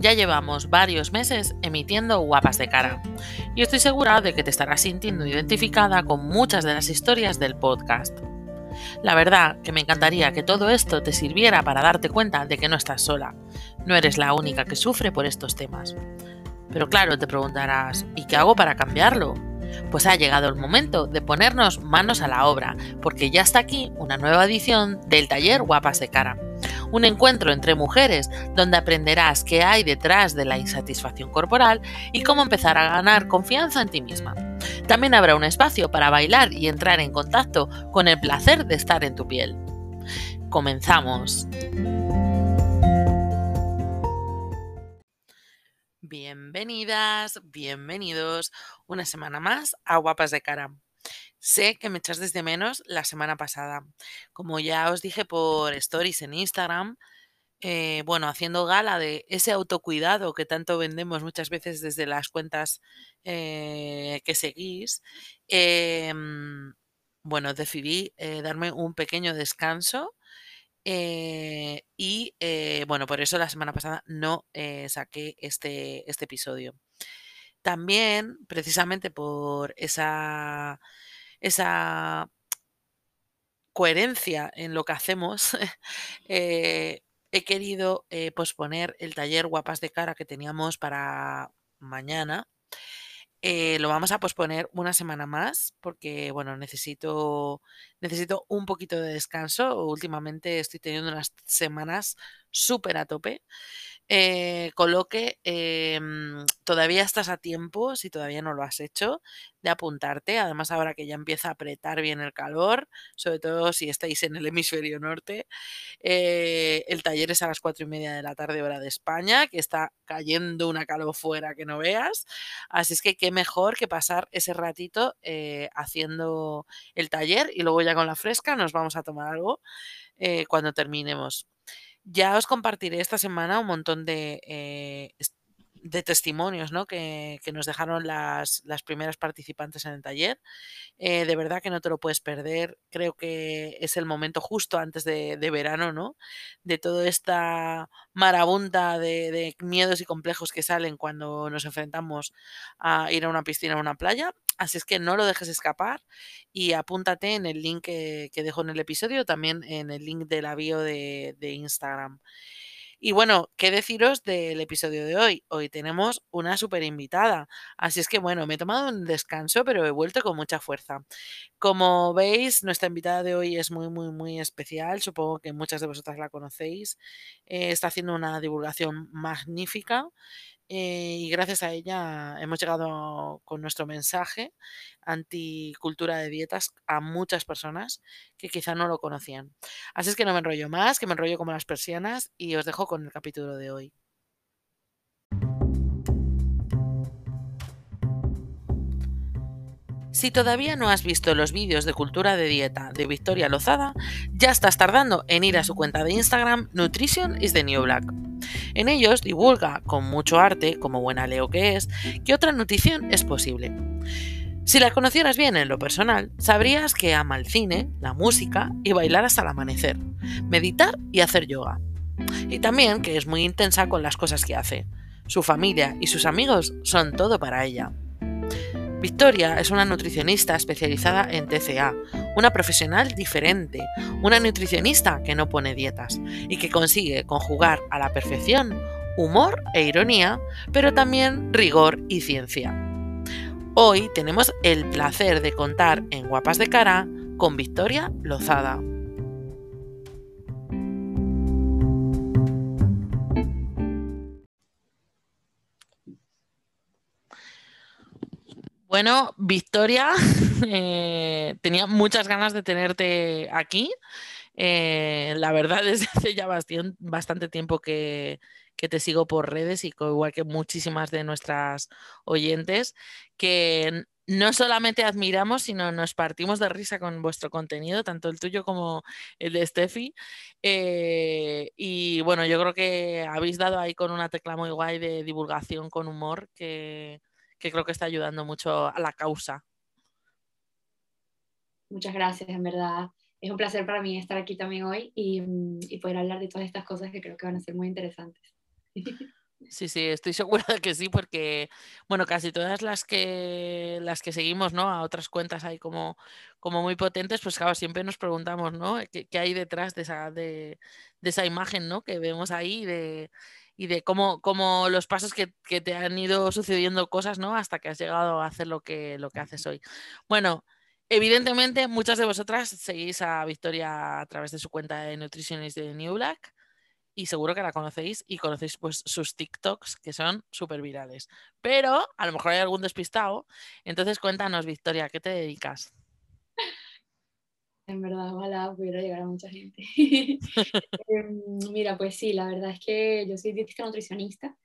ya llevamos varios meses emitiendo guapas de cara y estoy segura de que te estarás sintiendo identificada con muchas de las historias del podcast. La verdad que me encantaría que todo esto te sirviera para darte cuenta de que no estás sola, no eres la única que sufre por estos temas. Pero claro, te preguntarás, ¿y qué hago para cambiarlo? Pues ha llegado el momento de ponernos manos a la obra, porque ya está aquí una nueva edición del taller Guapas de Cara. Un encuentro entre mujeres donde aprenderás qué hay detrás de la insatisfacción corporal y cómo empezar a ganar confianza en ti misma. También habrá un espacio para bailar y entrar en contacto con el placer de estar en tu piel. Comenzamos. Bienvenidas, bienvenidos una semana más a Guapas de Cara. Sé que me echas desde menos la semana pasada. Como ya os dije por stories en Instagram, eh, bueno, haciendo gala de ese autocuidado que tanto vendemos muchas veces desde las cuentas eh, que seguís, em, bueno, decidí eh, darme un pequeño descanso eh, y eh, bueno, por eso la semana pasada no eh, saqué este, este episodio. También, precisamente por esa, esa coherencia en lo que hacemos, he querido posponer el taller Guapas de Cara que teníamos para mañana eh, lo vamos a posponer una semana más porque, bueno, necesito, necesito un poquito de descanso. Últimamente estoy teniendo unas semanas súper a tope. Eh, coloque, em, todavía estás a tiempo, si todavía no lo has hecho, de apuntarte. Además, ahora que ya empieza a apretar bien el calor, sobre todo si estáis en el hemisferio norte, eh, el taller es a las cuatro y media de la tarde, hora de España, que está cayendo una calor fuera que no veas. Así es que qué mejor que pasar ese ratito eh, haciendo el taller y luego ya con la fresca nos vamos a tomar algo cuando terminemos. Ya os compartiré esta semana un montón de, eh, de testimonios ¿no? que, nos dejaron las, las, primeras participantes en el taller. Eh, de verdad que no te lo puedes perder. Creo que es el momento justo antes de, verano, ¿no? De toda esta marabunta de, de, miedos y complejos que salen cuando nos enfrentamos a ir a una piscina o una playa. Así es que no lo dejes escapar y apúntate en el link que, dejo en el episodio, también en el link de la bio de, Instagram. Y bueno, ¿qué deciros del episodio de hoy? Hoy tenemos una súper invitada. Así es que bueno, me he tomado un descanso, pero he vuelto con mucha fuerza. Como veis, nuestra invitada de hoy es muy, muy, muy especial. Supongo que muchas de vosotras la conocéis. Eh, está haciendo una divulgación magnífica. Eh, y gracias a ella hemos llegado con nuestro mensaje anticultura de dietas a muchas personas que quizá no lo conocían. Así es que no me enrollo más, que me enrollo como las persianas y os dejo con el capítulo de hoy. Si todavía no has visto los vídeos de cultura de dieta de Victoria Lozada, ya estás tardando en ir a su cuenta de Instagram Nutrition is the New Black. En ellos divulga, con mucho arte, como buena leo que es, que otra nutrición es posible. Si la conocieras bien en lo personal, sabrías que ama el cine, la música y bailar hasta el amanecer, meditar y hacer yoga. Y también que es muy intensa con las cosas que hace. Su familia y sus amigos son todo para ella. Victoria es una nutricionista especializada en TCA, una profesional diferente, una nutricionista que no pone dietas y que consigue conjugar a la perfección humor e ironía, pero también rigor y ciencia. Hoy tenemos el placer de contar en Guapas de Cara con Victoria Lozada. Bueno, Victoria, eh, tenía muchas ganas de tenerte aquí. Eh, la verdad, desde hace ya bastante tiempo que, te sigo por redes y igual que muchísimas de nuestras oyentes, que no solamente admiramos, sino nos partimos de risa con vuestro contenido, tanto el tuyo como el de Steffi. Eh, y bueno, yo creo que habéis dado ahí con una tecla muy guay de divulgación con humor que que creo que está ayudando mucho a la causa. Muchas gracias, en verdad. Es un placer para mí estar aquí también hoy y, poder hablar de todas estas cosas que creo que van a ser muy interesantes. Sí, sí, estoy segura de que sí, porque, bueno, casi todas las que las que seguimos, ¿no? A otras cuentas ahí como, como muy potentes, pues claro, siempre nos preguntamos, ¿no? ¿Qué, qué hay detrás de esa, de, de esa imagen, ¿no? Que vemos ahí de, y de cómo, cómo los pasos que, que, te han ido sucediendo cosas, ¿no? Hasta que has llegado a hacer lo que, lo que haces hoy. Bueno, evidentemente muchas de vosotras seguís a Victoria a través de su cuenta de Nutritionist de New Black y seguro que la conocéis y conocéis pues sus TikToks que son súper virales. Pero a lo mejor hay algún despistado. Entonces cuéntanos, Victoria, ¿qué te dedicas? En verdad, ojalá pudiera llegar a mucha gente. Em, mira, pues sí, la verdad es que yo soy dietista nutricionista.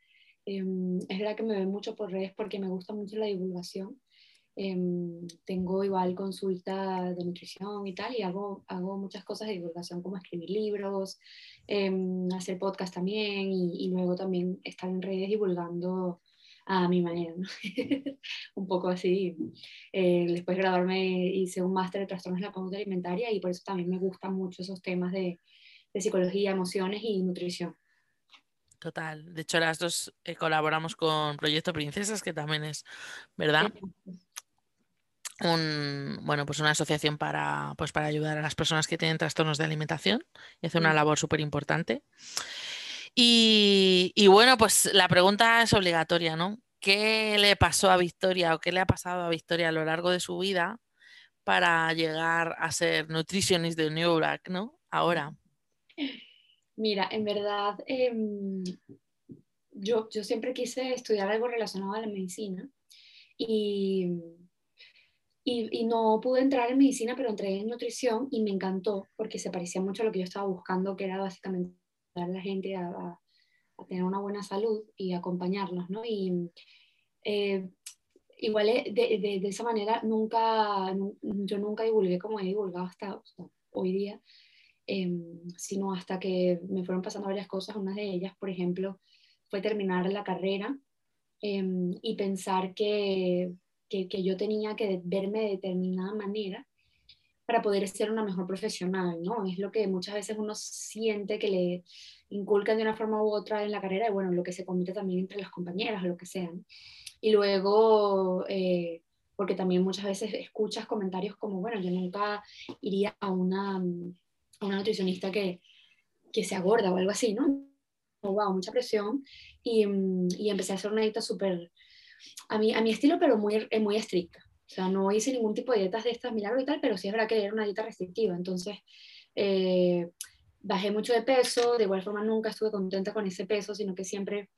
Em, es verdad que me ven mucho por redes porque me gusta mucho la divulgación. Em, tengo igual consulta de nutrición y tal, y hago, hago muchas cosas de divulgación como escribir libros, hacer podcast también, y, luego también estar en redes divulgando a mi manera, ¿no? un poco así. Eh, después de graduarme hice un máster de trastornos de la conducta alimentaria y por eso también me gustan mucho esos temas de, de psicología, emociones y nutrición. Total. De hecho, las dos eh, colaboramos con Proyecto Princesas, que también es, ¿verdad? un, bueno, pues una asociación para, pues para ayudar a las personas que tienen trastornos de alimentación y hace una labor súper importante. Y, bueno, pues la pregunta es obligatoria, ¿no? ¿Qué le pasó a Victoria o qué le ha pasado a Victoria a lo largo de su vida para llegar a ser nutritionist de New Black, ¿no? Ahora. Mira, en verdad, eh, yo, siempre quise estudiar algo relacionado a la medicina y no pude entrar en medicina, pero entré en nutrición y me encantó porque se parecía mucho a lo que yo estaba buscando, que era básicamente a la gente a, tener una buena salud y acompañarlos, ¿no? Y eh, igual eh, de, de, esa manera nunca, yo nunca divulgué como he divulgado hasta hoy día, em, sino hasta que me fueron pasando varias cosas. Una de ellas, por ejemplo, fue terminar la carrera em, y pensar que que, que, yo tenía que verme de determinada manera para poder ser una mejor profesional, ¿no? Es lo que muchas veces uno siente que le inculcan de una forma u otra en la carrera y bueno, lo que se comete también entre las compañeras o lo que sea. Y luego, eh, porque también muchas veces escuchas comentarios como, bueno, yo nunca iría a una, a una nutricionista que, que sea gorda o algo así, ¿no? Wow, mucha presión. Y, y empecé a hacer una dieta súper a mi, a mi estilo, pero muy, eh, muy estricta. O sea, no hice ningún tipo de dietas de estas milagros y tal, pero sí es verdad que era una dieta restrictiva. Entonces, eh, bajé mucho de peso, de igual forma nunca estuve contenta con ese peso, sino que siempre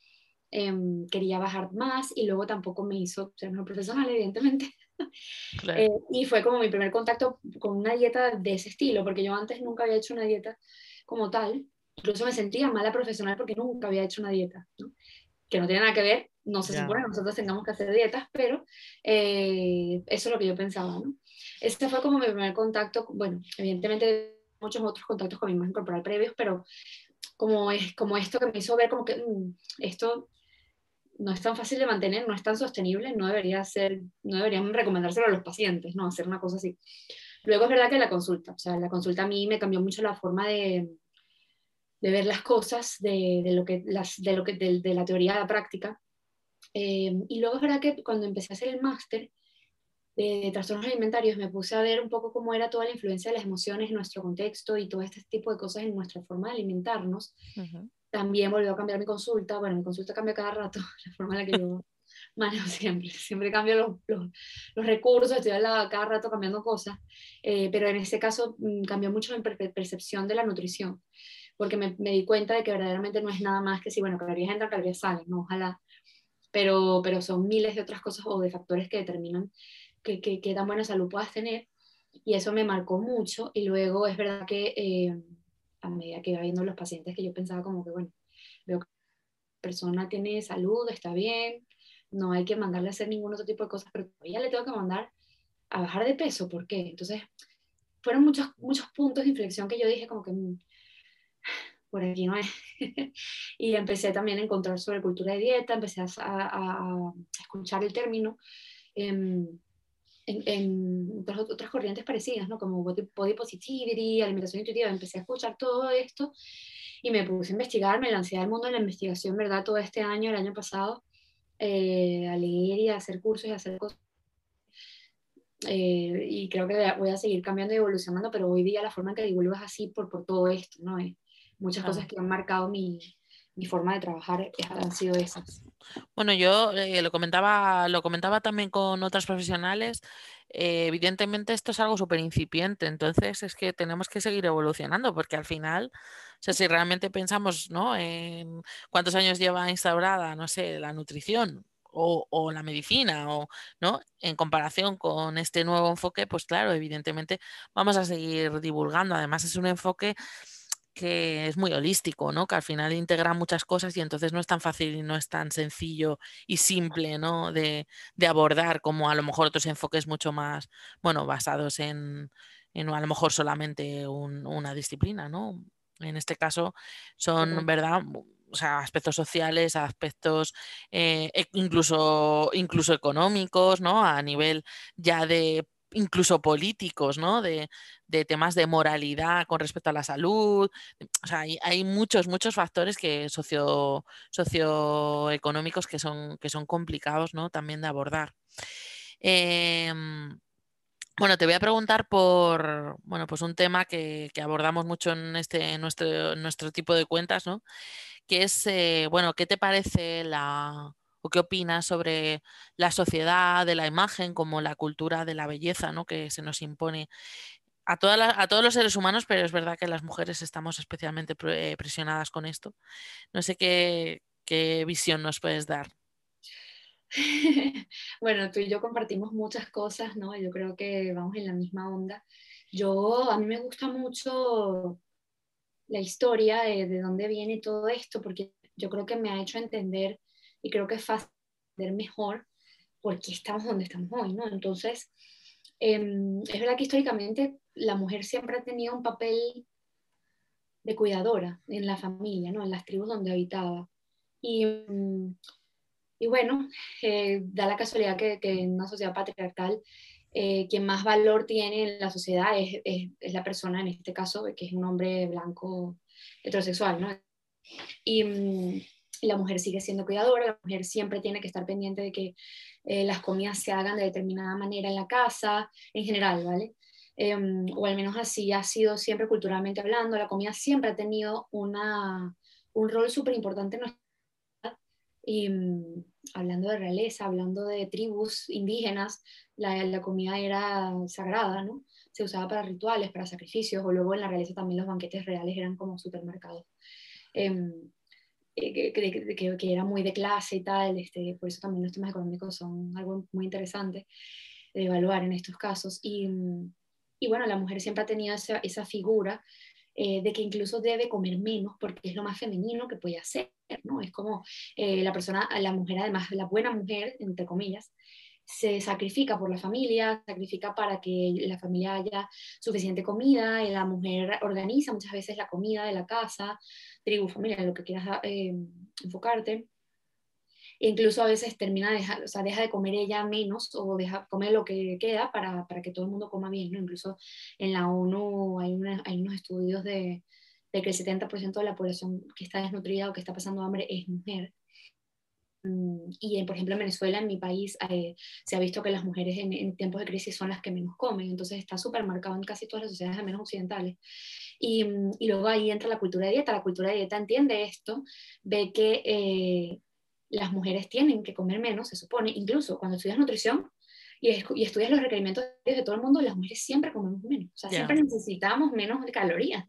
em, quería bajar más y luego tampoco me hizo ser mejor profesional, evidentemente. Eh, y fue como mi primer contacto con una dieta de ese estilo, porque yo antes nunca había hecho una dieta como tal. Incluso me sentía mala profesional porque nunca había hecho una dieta, ¿no? que no tiene nada que ver no se supone que nosotros tengamos que hacer dietas, pero eh, eso es lo que yo pensaba, ¿no? Este fue como mi primer contacto, bueno, evidentemente muchos otros contactos con mi imagen corporal previos, pero como, es, como esto que me hizo ver como que mm, esto no es tan fácil de mantener, no es tan sostenible, no debería ser, no deberían recomendárselo a los pacientes, ¿no? Hacer una cosa así. Luego es verdad que la consulta, o sea, la consulta a mí me cambió mucho la forma de, de ver las cosas, de, de lo que, las, de, lo que, de, de la teoría a la práctica, eh, y luego es verdad que cuando empecé a hacer el máster de, trastornos alimentarios, me puse a ver un poco cómo era toda la influencia de las emociones en nuestro contexto y todo este tipo de cosas en nuestra forma de alimentarnos. También volvió a cambiar mi consulta. Bueno, mi consulta cambia cada rato, la forma en la que yo manejo siempre. Siempre cambio los, los, los recursos, estoy la, cada rato cambiando cosas. Eh, pero en este caso mm, cambió mucho mi percepción de la nutrición porque me, me, di cuenta de que verdaderamente no es nada más que si, bueno, calorías entran, calorías salen, ¿no? Ojalá pero, pero son miles de otras cosas o de factores que determinan qué que, que, tan buena salud puedas tener. Y eso me marcó mucho. Y luego es verdad que eh, a medida que iba viendo los pacientes, que yo pensaba como que, bueno, veo que la persona tiene salud, está bien, no hay que mandarle a hacer ningún otro tipo de cosas, pero todavía le tengo que mandar a bajar de peso. ¿Por qué? Entonces, fueron muchos, muchos puntos de inflexión que yo dije como que mm, por aquí no es. y empecé también a encontrar sobre cultura de dieta, empecé a, a, escuchar el término. Em, en, otras corrientes parecidas, ¿no? Como body positivity, alimentación intuitiva, empecé a escuchar todo esto y me puse a investigar, me lancé al mundo de la investigación, ¿verdad? Todo este año, el año pasado, eh, a leer y a hacer cursos y a hacer cosas. Eh, y creo que voy a seguir cambiando y evolucionando, pero hoy día la forma en que divulgo es así por, por todo esto, ¿no? Muchas cosas que han marcado mi, mi forma de trabajar han sido esas. Bueno, yo eh, lo, comentaba, lo comentaba también con otras profesionales. Eh, evidentemente esto es algo súper incipiente, entonces es que tenemos que seguir evolucionando porque al final, o sea, si realmente pensamos ¿no? en cuántos años lleva instaurada, no sé, la nutrición o, o, la medicina, o ¿no? En comparación con este nuevo enfoque, pues claro, evidentemente vamos a seguir divulgando. Además, es un enfoque que es muy holístico, ¿no? Que al final integra muchas cosas y entonces no es tan fácil y no es tan sencillo y simple, ¿no? De, abordar como a lo mejor otros enfoques mucho más, bueno, basados en, en a lo mejor solamente una disciplina, ¿no? En este caso son, ¿verdad? O sea, aspectos sociales, aspectos eh, e, incluso, incluso económicos, ¿no? A nivel ya de incluso políticos, ¿no? De, temas de moralidad con respecto a la salud. O sea, hay, muchos, muchos factores que socio, socioeconómicos que son, que son complicados, ¿no? También de abordar. Em, bueno, te voy a preguntar por bueno, pues un tema que, abordamos mucho en este nuestro, nuestro tipo de cuentas, ¿no? Que es, eh, bueno, ¿qué te parece la, qué opinas sobre la sociedad de la imagen como la cultura de la belleza ¿no? que se nos impone a, a todos los seres humanos, pero es verdad que las mujeres estamos especialmente eh, presionadas con esto. No sé qué, visión nos puedes dar. bueno, tú y yo compartimos muchas cosas, ¿no? Yo creo que vamos en la misma onda. Yo, a mí me gusta mucho la historia de dónde viene todo esto, porque yo creo que me ha hecho entender y creo que es fácil ver mejor por qué estamos donde estamos hoy, ¿no? Entonces, em, es verdad que históricamente la mujer siempre ha tenido un papel de cuidadora en la familia, ¿no? En las tribus donde habitaba. Y, mm, y bueno, eh, da la casualidad que, que, en una sociedad patriarcal, eh, quien más valor tiene en la sociedad es, es, es, la persona, en este caso, que es un hombre blanco heterosexual, ¿no? Y, mm, la mujer sigue siendo cuidadora, la mujer siempre tiene que estar pendiente de que eh, las comidas se hagan de determinada manera en la casa, en general, ¿vale? Em, o al menos así ha sido siempre culturalmente hablando, la comida siempre ha tenido una, un rol súper importante en nuestra y mm, hablando de realeza, hablando de tribus indígenas, la, la, comida era sagrada, ¿no? Se usaba para rituales, para sacrificios, o luego en la realeza también los banquetes reales eran como supermercados. Eh, eh, que, que, era muy de clase y tal, este, por eso también los temas económicos son algo muy interesante de evaluar en estos casos. Y, y bueno, la mujer siempre ha tenido esa, esa figura eh, de que incluso debe comer menos porque es lo más femenino que puede hacer, ¿no? Es como eh, la persona, la mujer, además, la buena mujer, entre comillas, se sacrifica por la familia, sacrifica para que la familia haya suficiente comida, y la mujer organiza muchas veces la comida de la casa, tribu, familia, lo que quieras eh, enfocarte. Incluso a veces termina, deja, o sea, deja de comer ella menos o deja comer lo que queda para, para que todo el mundo coma bien. ¿no? Incluso en la ONU hay, hay unos estudios de, de que el 70% de la población que está desnutrida o que está pasando hambre es mujer. Mm, y, por ejemplo, en Venezuela, en mi país, eh, se ha visto que las mujeres en, tiempos de crisis son las que menos comen, entonces está súper marcado en casi todas las sociedades, al menos occidentales. Y, mm, y, luego ahí entra la cultura de dieta. La cultura de dieta entiende esto, ve que eh, las mujeres tienen que comer menos, se supone, incluso cuando estudias nutrición, y, y, estudias los requerimientos de todo el mundo, las mujeres siempre comemos menos, o sea, siempre necesitamos menos calorías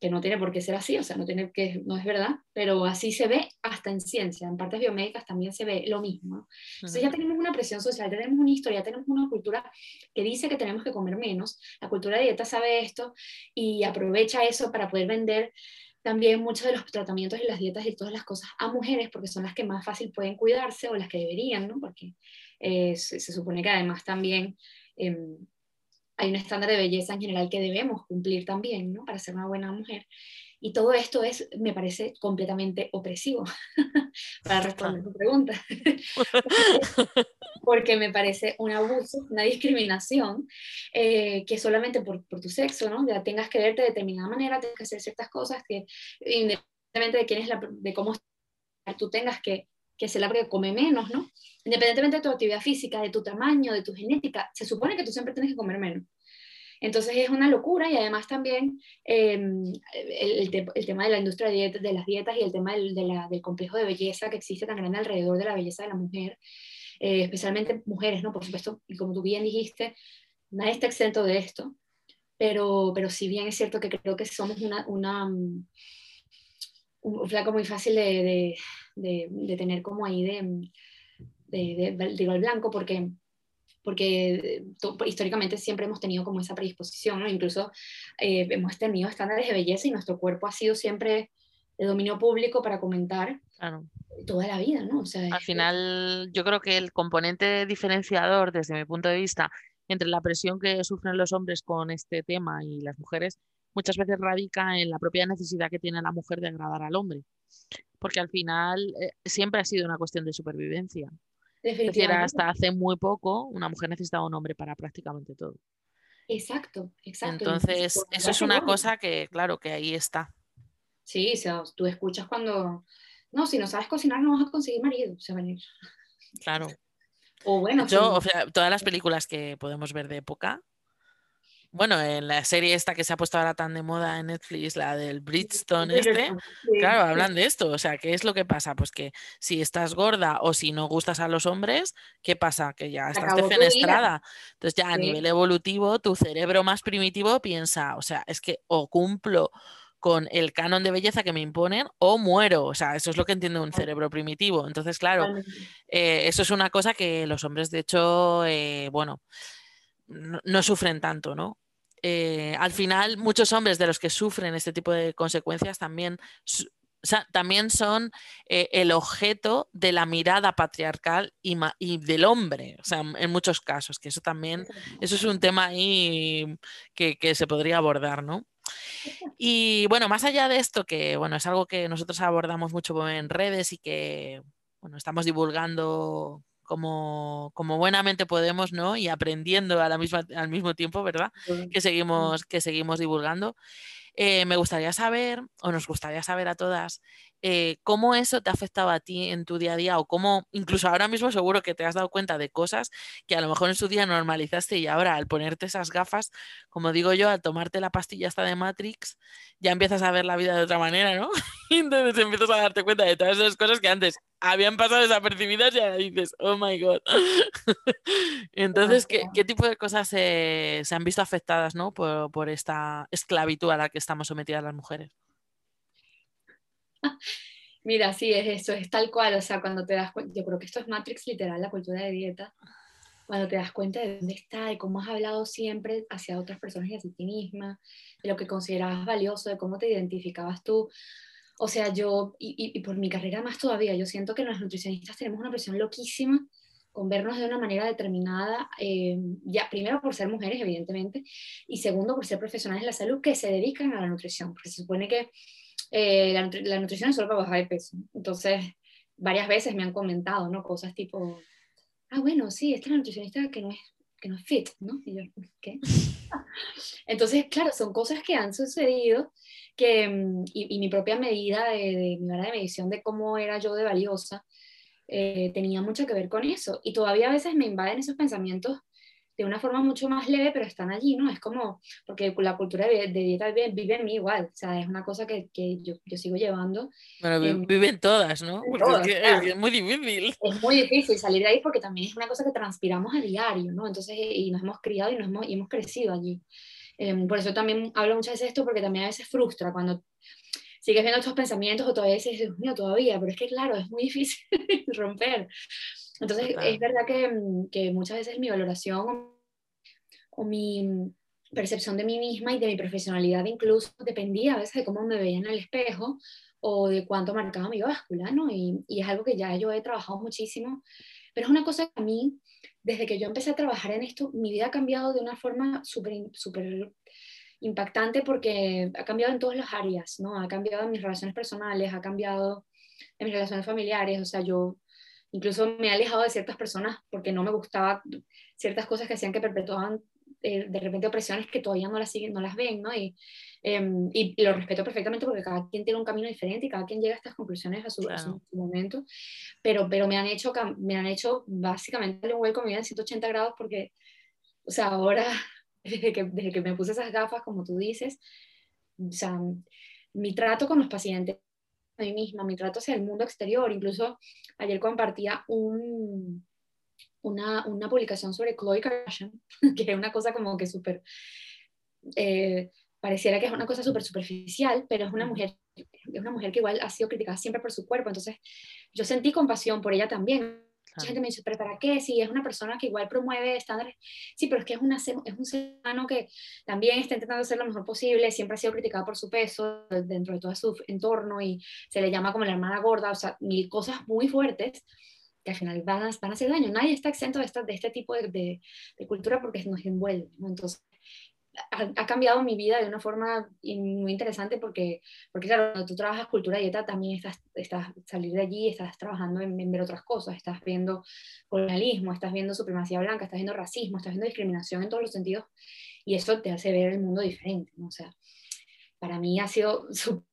que no tiene por qué ser así, o sea, no, tiene que, no es verdad, pero así se ve hasta en ciencia, en partes biomédicas también se ve lo mismo. Entonces ya tenemos una presión social, tenemos una historia, tenemos una cultura que dice que tenemos que comer menos, la cultura de dieta sabe esto y aprovecha eso para poder vender también muchos de los tratamientos y las dietas y todas las cosas a mujeres, porque son las que más fácil pueden cuidarse o las que deberían, ¿no? Porque eh, se, supone que además también... Eh, hay un estándar de belleza en general que debemos cumplir también, ¿no? Para ser una buena mujer. Y todo esto es, me parece completamente opresivo, para responder tu pregunta, porque me parece un abuso, una discriminación, eh, que solamente por, por, tu sexo, ¿no? Ya tengas que verte de determinada manera, tengas que hacer ciertas cosas que, independientemente de quién es la, de cómo tú tengas que, que ser la que come menos, ¿no? Independientemente de tu actividad física, de tu tamaño, de tu genética, se supone que tú siempre tienes que comer menos. Entonces es una locura y además también em, el, tema de la industria de, las dietas y el tema del, del, complejo de belleza que existe tan grande alrededor de la belleza de la mujer, eh, especialmente mujeres, ¿no? Por supuesto, y como tú bien dijiste, nadie está exento de esto, pero, pero si bien es cierto que creo que somos una, una mm, un flaco muy fácil de, de, de, tener como ahí de, de, de, blanco, porque porque históricamente siempre hemos tenido como esa predisposición, ¿no? Incluso eh, hemos tenido estándares de belleza y nuestro cuerpo ha sido siempre de dominio público para comentar toda la vida, ¿no? O sea, Al final, yo creo que el componente diferenciador, desde mi punto de vista, entre la presión que sufren los hombres con este tema y las mujeres, muchas veces radica en la propia necesidad que tiene la mujer de agradar al hombre. Porque al final eh, siempre ha sido una cuestión de supervivencia. Es decir, hasta hace muy poco una mujer necesitaba un hombre para prácticamente todo. Exacto, exacto. Entonces, eso es una cosa que, claro, que ahí está. Sí, o sea, tú escuchas cuando, no, si no sabes cocinar no vas a conseguir marido, o sea, venir. Claro. O bueno, Yo, o sea, todas las películas que podemos ver de época, bueno, en la serie esta que se ha puesto ahora tan de moda en Netflix, la del Bridgestone este, claro, hablan de esto. O sea, ¿qué es lo que pasa? Pues que si estás gorda o si no gustas a los hombres, ¿qué pasa? Que ya estás defenestrada. Entonces ya a nivel evolutivo, tu cerebro más primitivo piensa, o sea, es que o cumplo con el canon de belleza que me imponen o muero. O sea, eso es lo que entiende un cerebro primitivo. Entonces, claro, eh, eso es una cosa que los hombres, de hecho, eh, bueno no, sufren tanto, ¿no? Eh, al final, muchos hombres de los que sufren este tipo de consecuencias también, también son eh, el objeto de la mirada patriarcal y, del hombre, o sea, en muchos casos, que eso también, eso es un tema ahí que, que se podría abordar, ¿no? Y bueno, más allá de esto, que bueno, es algo que nosotros abordamos mucho en redes y que bueno, estamos divulgando como, como buenamente podemos, ¿no? Y aprendiendo a la misma, al mismo tiempo, ¿verdad? Que seguimos, que seguimos divulgando. Eh, me gustaría saber, o nos gustaría saber a todas, eh, cómo eso te ha afectado a ti en tu día a día o cómo, incluso ahora mismo seguro que te has dado cuenta de cosas que a lo mejor en su día normalizaste y ahora al ponerte esas gafas, como digo yo, al tomarte la pastilla esta de Matrix, ya empiezas a ver la vida de otra manera, ¿no? y entonces empiezas a darte cuenta de todas esas cosas que antes habían pasado desapercibidas y ahora dices, oh my god. entonces, ¿qué, ¿qué, tipo de cosas se, se han visto afectadas ¿no? por, por esta esclavitud a la que estamos sometidas las mujeres? Mira, sí, es eso, es tal cual, o sea, cuando te das cuenta, yo creo que esto es Matrix literal, la cultura de dieta, cuando te das cuenta de dónde está, de cómo has hablado siempre hacia otras personas y hacia ti misma, de lo que considerabas valioso, de cómo te identificabas tú. O sea, yo, y, por mi carrera más todavía, yo siento que los nutricionistas tenemos una presión loquísima con vernos de una manera determinada, eh, ya primero por ser mujeres, evidentemente, y segundo por ser profesionales de la salud que se dedican a la nutrición, porque se supone que eh, la, nutrición es solo para bajar de peso. Entonces, varias veces me han comentado, ¿no? Cosas tipo, ah, bueno, sí, esta es la nutricionista que no es, que no es fit, ¿no? Y yo, ¿qué? Entonces, claro, son cosas que han sucedido que, mm, y, mi propia medida de, mi hora de medición de cómo era yo de valiosa, eh, tenía mucho que ver con eso. Y todavía a veces me invaden esos pensamientos de una forma mucho más leve, pero están allí, ¿no? Es como, porque la cultura de, dieta vive, en mí igual, o sea, es una cosa que, que yo, yo, sigo llevando. Bueno, viven todas, ¿no? Porque es, muy difícil. Es muy difícil salir de ahí porque también es una cosa que transpiramos a diario, ¿no? Entonces, y nos hemos criado y, nos hemos, y hemos crecido allí. Em, por eso también hablo muchas veces de esto, porque también a veces frustra cuando sigues viendo estos pensamientos o todavía dices, Dios mío, todavía, pero es que claro, es muy difícil romper. Entonces, es verdad que, que, muchas veces mi valoración o mi percepción de mí misma y de mi profesionalidad incluso dependía a veces de cómo me veía en el espejo o de cuánto marcaba mi báscula, ¿no? Y, y es algo que ya yo he trabajado muchísimo, pero es una cosa que a mí, desde que yo empecé a trabajar en esto, mi vida ha cambiado de una forma súper, súper impactante porque ha cambiado en todas las áreas, ¿no? Ha cambiado en mis relaciones personales, ha cambiado en mis relaciones familiares, o sea, yo incluso me he alejado de ciertas personas porque no me gustaba ciertas cosas que hacían que perpetuaban eh, de repente opresiones que todavía no las siguen, no las ven, ¿no? Y, em, y, lo respeto perfectamente porque cada quien tiene un camino diferente y cada quien llega a estas conclusiones a su, momento, pero, pero me, han hecho, me han hecho básicamente un vuelco mi vida en 180 grados porque, o sea, ahora, desde que, desde que me puse esas gafas, como tú dices, o sea, mi trato con los pacientes, a mí misma, mi trato hacia el mundo exterior, incluso ayer compartía un, una, una publicación sobre Chloe Kardashian, que es una cosa como que súper, eh, pareciera que es una cosa súper superficial, pero es una mujer es una mujer que igual ha sido criticada siempre por su cuerpo, entonces yo sentí compasión por ella también. Mucha gente me dice, pero ¿para qué? Si es una persona que igual promueve estándares. Sí, pero es que es, una, es un ser humano que también está intentando hacer lo mejor posible, siempre ha sido criticada por su peso dentro de todo su entorno y se le llama como la hermana gorda, o sea, mil cosas muy fuertes que al final van a, van a hacer daño. Nadie está exento de, esta, de este tipo de, de, cultura porque nos envuelve. ¿no? Entonces, ha, cambiado mi vida de una forma muy interesante porque, porque claro, cuando tú trabajas cultura y dieta también estás, estás salir de allí, estás trabajando en, ver otras cosas, estás viendo colonialismo, estás viendo supremacía blanca, estás viendo racismo, estás viendo discriminación en todos los sentidos y eso te hace ver el mundo diferente, ¿no? O sea, para mí ha sido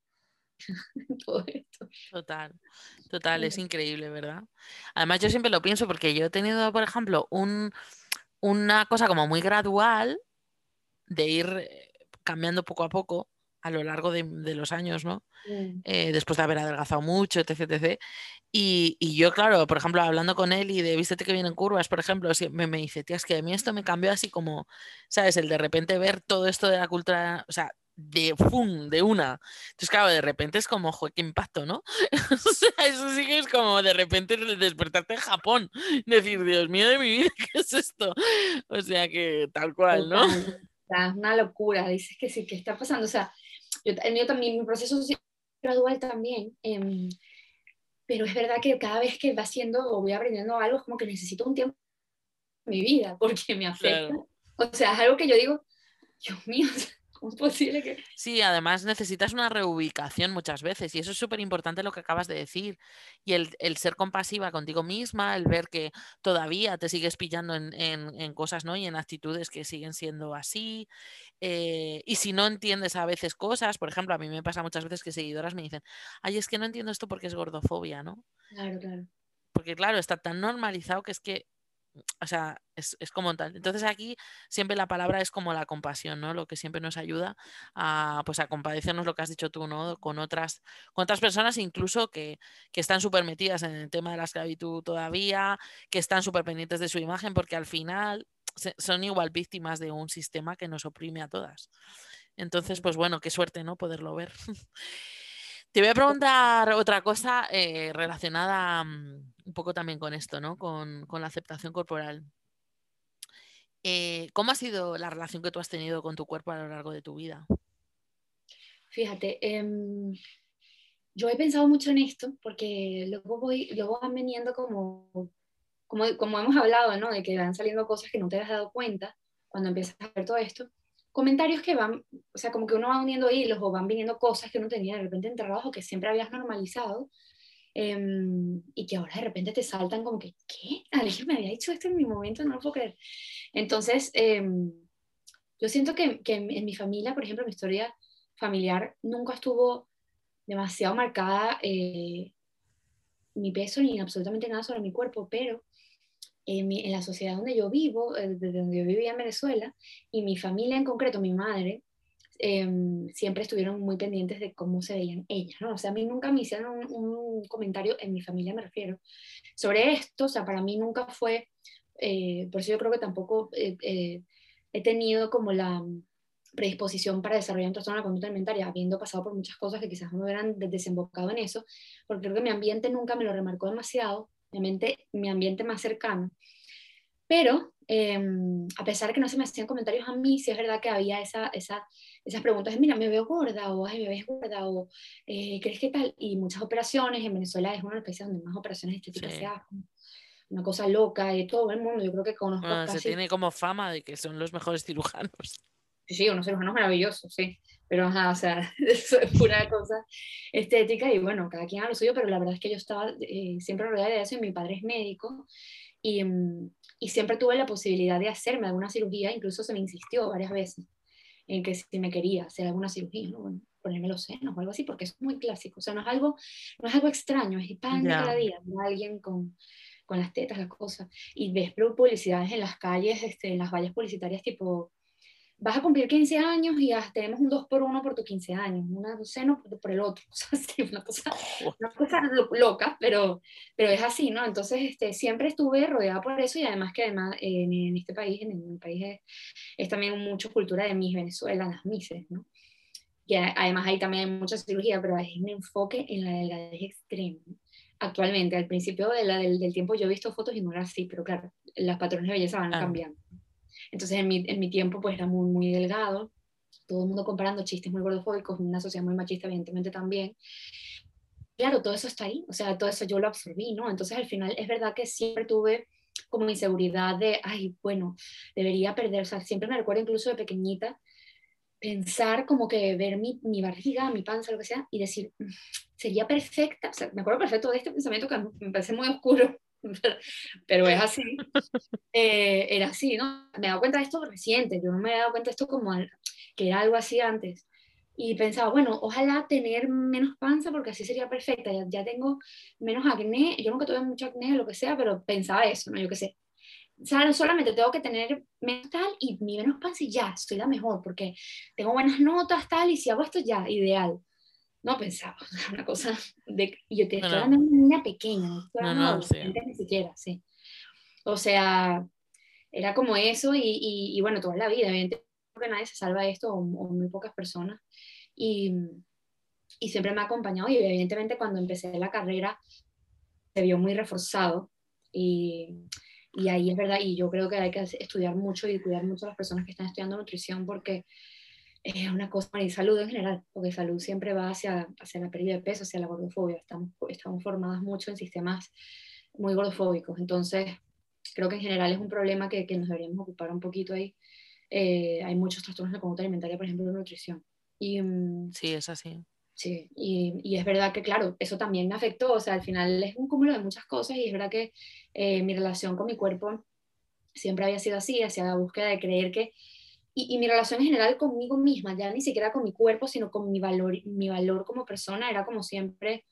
todo esto. Total, total, es increíble, ¿verdad? Además, yo siempre lo pienso porque yo he tenido, por ejemplo, un, una cosa como muy gradual de ir eh, cambiando poco a poco a lo largo de, los años, ¿no? Mm. Eh, después de haber adelgazado mucho, etc. etc. Y, yo, claro, por ejemplo, hablando con él y de vístete que vienen curvas, por ejemplo, me, me dice, tía, es que a mí esto me cambió así como, ¿sabes? El de repente ver todo esto de la cultura, o sea, de ¡fum! de una. Entonces, claro, de repente es como, joder, qué impacto, ¿no? o sea, eso sí que es como de repente despertarte en Japón. Decir, Dios mío de mi vida, ¿qué es esto? O sea que tal cual, ¿no? Es una locura, dices que sí, ¿qué está pasando? O sea, yo, el mío también, mi proceso gradual también, em, pero es verdad que cada vez que va haciendo o voy aprendiendo algo, es como que necesito un tiempo en mi vida, porque me afecta. O sea, es algo que yo digo, Dios mío, posible que.? Sí, además necesitas una reubicación muchas veces y eso es súper importante lo que acabas de decir. Y el, ser compasiva contigo misma, el ver que todavía te sigues pillando en, cosas ¿no? y en actitudes que siguen siendo así. Eh, y si no entiendes a veces cosas, por ejemplo, a mí me pasa muchas veces que seguidoras me dicen, ay, es que no entiendo esto porque es gordofobia, ¿no? Claro, claro. Porque claro, está tan normalizado que es que o sea, es, como tal. Entonces aquí siempre la palabra es como la compasión, ¿no? Lo que siempre nos ayuda a, pues a compadecernos lo que has dicho tú, ¿no? Con otras, con otras personas incluso que, que están súper metidas en el tema de la esclavitud todavía, que están súper pendientes de su imagen, porque al final son igual víctimas de un sistema que nos oprime a todas. Entonces, pues bueno, qué suerte, ¿no? Poderlo ver. Te voy a preguntar otra cosa eh, relacionada mm, un poco también con esto, ¿no? Con, la aceptación corporal. Eh, ¿Cómo ha sido la relación que tú has tenido con tu cuerpo a lo largo de tu vida? Fíjate, em, yo he pensado mucho en esto porque luego, voy, luego van viniendo como, como, como hemos hablado, ¿no? De que van saliendo cosas que no te has dado cuenta cuando empiezas a ver todo esto comentarios que van, o sea, como que uno va uniendo hilos o van viniendo cosas que uno tenía de repente enterrados o que siempre habías normalizado em, y que ahora de repente te saltan como que, ¿qué? Alguien me había dicho esto en mi momento, no lo puedo creer. Entonces, em, yo siento que, que, en mi familia, por ejemplo, mi historia familiar nunca estuvo demasiado marcada eh, mi peso ni absolutamente nada sobre mi cuerpo, pero en, la sociedad donde yo vivo, eh, desde donde yo vivía en Venezuela, y mi familia en concreto, mi madre, em, siempre estuvieron muy pendientes de cómo se veían ellas, ¿no? O sea, a mí nunca me hicieron un, comentario, en mi familia me refiero, sobre esto, o sea, para mí nunca fue, eh, por eso yo creo que tampoco eh, he tenido como la predisposición para desarrollar un trastorno de la conducta alimentaria, habiendo pasado por muchas cosas que quizás no hubieran desembocado en eso, porque creo que mi ambiente nunca me lo remarcó demasiado, obviamente mi ambiente más cercano. Pero em, a pesar de que no se me hacían comentarios a mí, sí es verdad que había esa, esa, esas preguntas mira, me veo gorda, o ay, me ves gorda, o eh, ¿crees que tal? Y muchas operaciones, en Venezuela es una de países donde más operaciones estéticas se hacen, una cosa loca de todo el mundo, yo creo que conozco Se tiene como fama de que son los mejores cirujanos. sí, sí, unos cirujanos maravillosos, sí, pero o sea, eso es pura cosa estética y bueno, cada quien a lo suyo, pero la verdad es que yo estaba eh, siempre rodeada de eso y mi padre es médico y, mm, y siempre tuve la posibilidad de hacerme alguna cirugía, incluso se me insistió varias veces en que si me quería hacer alguna cirugía, ¿no? Bueno, ponerme los senos o algo así, porque es muy clásico, o sea, no es algo, no es algo extraño, es pan de cada día, alguien con, con las tetas, las cosas, y ves publicidades en las calles, este, en las vallas publicitarias tipo vas a cumplir 15 años y tenemos un 2 por 1 por tus 15 años, una seno por, el otro, una cosa, una cosa loca, pero, pero es así, ¿no? Entonces, este, siempre estuve rodeada por eso y además que además en, este país, en, mi país es, también mucho cultura de mis Venezuela, las mises, ¿no? Y además ahí también hay mucha cirugía, pero hay un enfoque en la delgadez extrema. Actualmente, al principio de la, del, tiempo yo he visto fotos y no era así, pero claro, las patrones de belleza van cambiando. Entonces en mi, en mi tiempo pues era muy, muy delgado, todo el mundo comparando chistes muy gordofóbicos, una sociedad muy machista evidentemente también. Claro, todo eso está ahí, o sea, todo eso yo lo absorbí, ¿no? Entonces al final es verdad que siempre tuve como inseguridad de, ay, bueno, debería perder, o sea, siempre me recuerdo incluso de pequeñita pensar como que ver mi, mi, barriga, mi panza, lo que sea, y decir, mm, sería perfecta, o sea, me acuerdo perfecto de este pensamiento que me parece muy oscuro, pero es así, eh, era así, ¿no? Me he dado cuenta de esto reciente, yo no me he dado cuenta de esto como que era algo así antes. Y pensaba, bueno, ojalá tener menos panza porque así sería perfecta, ya, ya tengo menos acné, yo nunca tuve mucho acné, lo que sea, pero pensaba eso, ¿no? Yo qué sé. O sea, solamente tengo que tener menos tal y mi menos panza y ya, estoy la mejor porque tengo buenas notas, tal, y si hago esto ya, ideal. No pensaba, una cosa de... Yo te estoy hablando de una niña pequeña, no, no, sí. ni siquiera, sí. O sea, era como eso y, y, bueno, toda la vida, evidentemente que nadie se salva de esto o, muy pocas personas. Y, y siempre me ha acompañado y evidentemente cuando empecé la carrera se vio muy reforzado y, y ahí es verdad, y yo creo que hay que estudiar mucho y cuidar mucho a las personas que están estudiando nutrición porque es una cosa, y salud en general, porque salud siempre va hacia, hacia la pérdida de peso, hacia la gordofobia. Estamos, estamos formadas mucho en sistemas muy gordofóbicos. Entonces, creo que en general es un problema que, que nos deberíamos ocupar un poquito ahí. Eh, hay muchos trastornos de conducta alimentaria, por ejemplo, de nutrición. Y, mm, sí, es así. Sí, y, y, es verdad que, claro, eso también me afectó. O sea, al final es un cúmulo de muchas cosas y es verdad que eh, mi relación con mi cuerpo siempre había sido así, hacia la búsqueda de creer que y, mi relación en general conmigo misma, ya ni siquiera con mi cuerpo, sino con mi valor, mi valor como persona, era como siempre,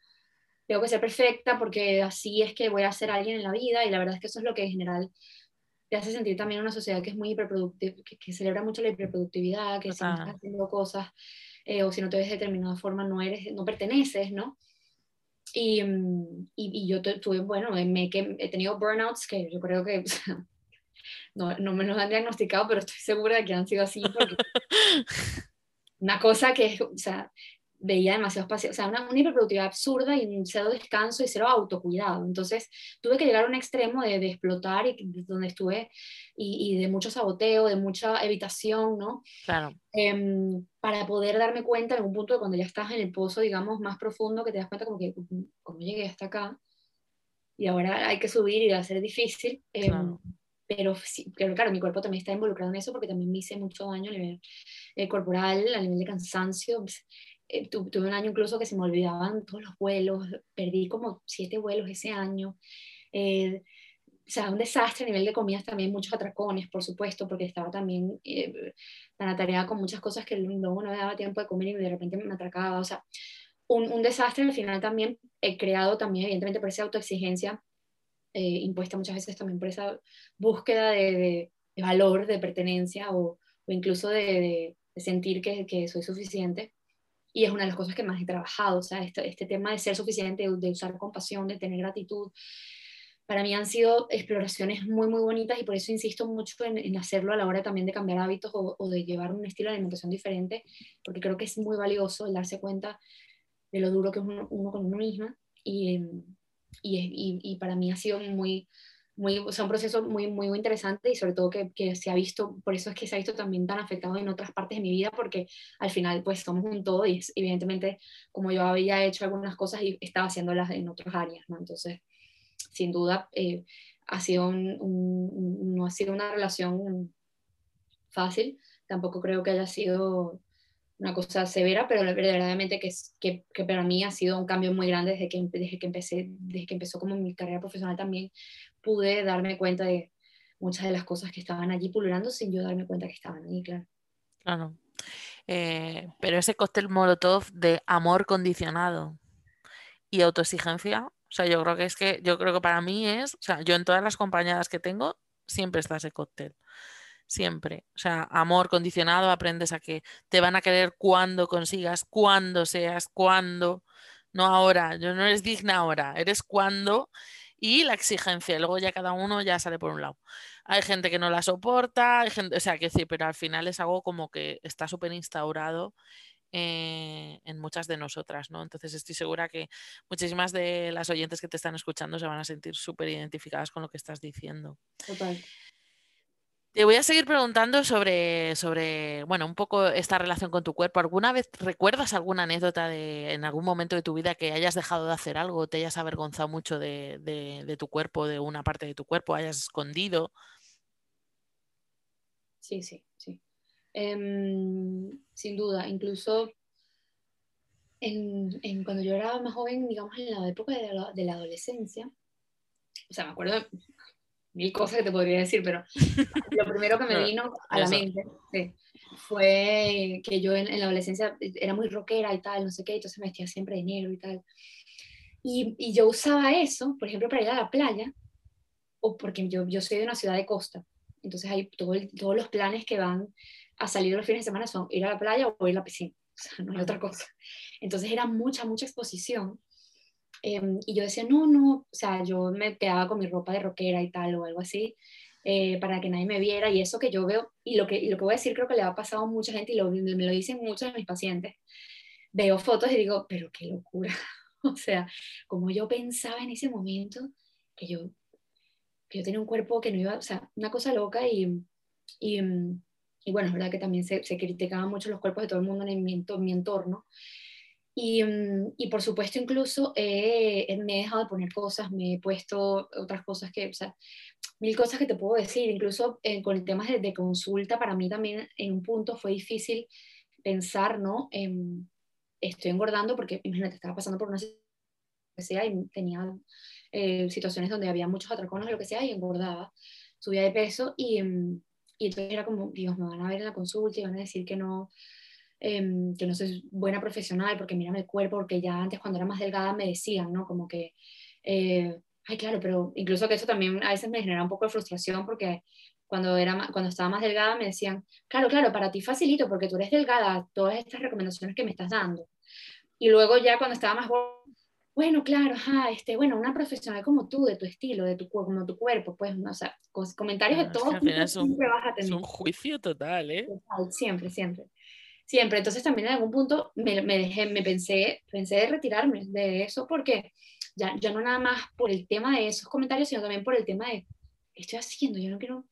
tengo que ser perfecta porque así es que voy a ser alguien en la vida y la verdad es que eso es lo que en general te hace sentir también una sociedad que es muy hiperproductiva, que, celebra mucho la hiperproductividad, que si no estás haciendo cosas eh, o si no te ves de determinada forma no eres, no perteneces, ¿no? Y, mm, y, yo tuve, bueno, me, he tenido burnouts que yo creo que no, no me los han diagnosticado, pero estoy segura de que han sido así. Porque una cosa que, o sea, veía demasiado espacio, o sea, una, una, hiperproductividad absurda y un cero descanso y cero autocuidado. Entonces, tuve que llegar a un extremo de, de explotar y donde estuve y, y, de mucho saboteo, de mucha evitación, ¿no? Claro. Eh, para poder darme cuenta en un punto de cuando ya estás en el pozo, digamos, más profundo, que te das cuenta como que, como llegué hasta acá? Y ahora hay que subir y va a ser difícil. Eh, claro pero, sí, pero claro, mi cuerpo también está involucrado en eso porque también me hice mucho daño a nivel eh, corporal, a nivel de cansancio. Pues, eh, tuve un año incluso que se me olvidaban todos los vuelos, perdí como siete vuelos ese año. Eh, o sea, un desastre a nivel de comidas también, muchos atracones, por supuesto, porque estaba también tan atareada con muchas cosas que luego no me daba tiempo de comer y de repente me atracaba. O sea, un, un desastre al final también, he creado también, evidentemente, por esa autoexigencia eh, impuesta muchas veces también por esa búsqueda de, valor, de pertenencia o, o incluso de, sentir que, que, soy suficiente. Y es una de las cosas que más he trabajado, o sea, este, este tema de ser suficiente, de, usar compasión, de tener gratitud, para mí han sido exploraciones muy, muy bonitas y por eso insisto mucho en, en hacerlo a la hora también de cambiar hábitos o, o, de llevar un estilo de alimentación diferente, porque creo que es muy valioso el darse cuenta de lo duro que es uno, uno con uno misma y, y, y, para mí ha sido muy, muy, o sea, un proceso muy, muy, interesante y sobre todo que, que, se ha visto, por eso es que se ha visto también tan afectado en otras partes de mi vida, porque al final pues somos un todo y evidentemente como yo había hecho algunas cosas y estaba haciéndolas en otras áreas, ¿no? Entonces, sin duda, eh, ha sido un, no ha sido una relación fácil, tampoco creo que haya sido una cosa severa, pero verdaderamente que, que, que, para mí ha sido un cambio muy grande desde que, desde que empecé, desde que empezó como mi carrera profesional también, pude darme cuenta de muchas de las cosas que estaban allí pululando sin yo darme cuenta que estaban allí, claro. Claro. Eh, pero ese cóctel molotov de amor condicionado y autoexigencia, o sea, yo creo que es que, yo creo que para mí es, o sea, yo en todas las compañeras que tengo, siempre está ese cóctel siempre. O sea, amor condicionado, aprendes a que te van a querer cuando consigas, cuando seas, cuando, no ahora, yo no eres digna ahora, eres cuando y la exigencia, luego ya cada uno ya sale por un lado. Hay gente que no la soporta, hay gente, o sea, que sí, pero al final es algo como que está súper instaurado eh, en muchas de nosotras, ¿no? Entonces estoy segura que muchísimas de las oyentes que te están escuchando se van a sentir súper identificadas con lo que estás diciendo. Total. Te voy a seguir preguntando sobre, sobre, bueno, un poco esta relación con tu cuerpo. ¿Alguna vez recuerdas alguna anécdota de en algún momento de tu vida que hayas dejado de hacer algo, te hayas avergonzado mucho de, tu cuerpo, de una parte de tu cuerpo, hayas escondido? Sí, sí, sí. Em, sin duda, incluso en, cuando yo era más joven, digamos en la época de la, de la adolescencia, o sea, me acuerdo, mil cosas que te podría decir, pero lo primero que me vino a la mente fue que yo en, la adolescencia era muy rockera y tal, no sé qué, entonces me vestía siempre de negro y tal. Y, y, yo usaba eso, por ejemplo, para ir a la playa, o porque yo, yo soy de una ciudad de costa, entonces hay todo todos los planes que van a salir los fines de semana son ir a la playa o ir a la piscina, o sea, no hay otra cosa. Entonces era mucha, mucha exposición Em, y yo decía, no, no, o sea, yo me quedaba con mi ropa de rockera y tal o algo así, eh, para que nadie me viera. Y eso que yo veo, y lo que, y lo que voy a decir creo que le ha pasado a mucha gente y lo, me lo dicen muchos de mis pacientes. Veo fotos y digo, pero qué locura. o sea, como yo pensaba en ese momento que yo, que yo tenía un cuerpo que no iba, o sea, una cosa loca y, y, y bueno, es verdad que también se, se criticaban mucho los cuerpos de todo el mundo en mi, en mi entorno. Y, mm, y, por supuesto, incluso me he dejado de poner cosas, me he puesto otras cosas que, o sea, mil cosas que te puedo decir. Incluso eh, con el tema de, de, consulta, para mí también en un punto fue difícil pensar, ¿no? estoy engordando porque, imagínate, estaba pasando por una sea y tenía eh, situaciones donde había muchos atracones lo que sea y engordaba, subía de peso y, mm, y entonces era como, Dios, me van a ver en la consulta y van a decir que no Em, que no soy buena profesional porque mira el cuerpo, porque ya antes cuando era más delgada me decían, ¿no? Como que, eh, ay, claro, pero incluso que eso también a veces me genera un poco de frustración porque cuando, era, cuando estaba más delgada me decían, claro, claro, para ti facilito porque tú eres delgada, todas estas recomendaciones que me estás dando. Y luego ya cuando estaba más bueno, claro, ajá, este, bueno, una profesional como tú, de tu estilo, de tu, como tu cuerpo, pues, o sea, comentarios de todo. Es, un, es un juicio total, ¿eh? Total, siempre, siempre siempre. Entonces también en algún punto me, me, dejé, me pensé, pensé de retirarme de eso porque ya, ya no nada más por el tema de esos comentarios, sino también por el tema de, ¿qué estoy haciendo? Yo no quiero, o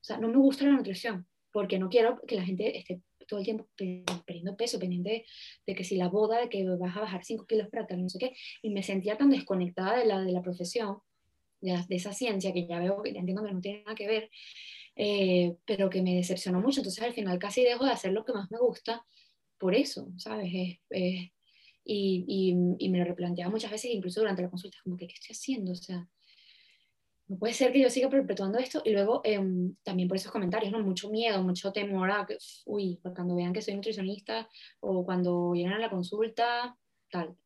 sea, no me gusta la nutrición porque no quiero que la gente esté todo el tiempo perdiendo peso, pendiente de, que si la boda, de que vas a bajar 5 kilos para tal, no sé qué, y me sentía tan desconectada de la, de la profesión, de, de esa ciencia que ya veo, ya entiendo que no tiene nada que ver, eh, pero que me decepcionó mucho. Entonces al final casi dejo de hacer lo que más me gusta por eso, ¿sabes? y, y, me lo replanteaba muchas veces, incluso durante la consulta, como que, ¿qué estoy haciendo? O sea, no puede ser que yo siga perpetuando esto. Y luego em, también por esos comentarios, ¿no? Mucho miedo, mucho temor a que, uy, cuando vean que soy nutricionista o cuando lleguen a la consulta, tal.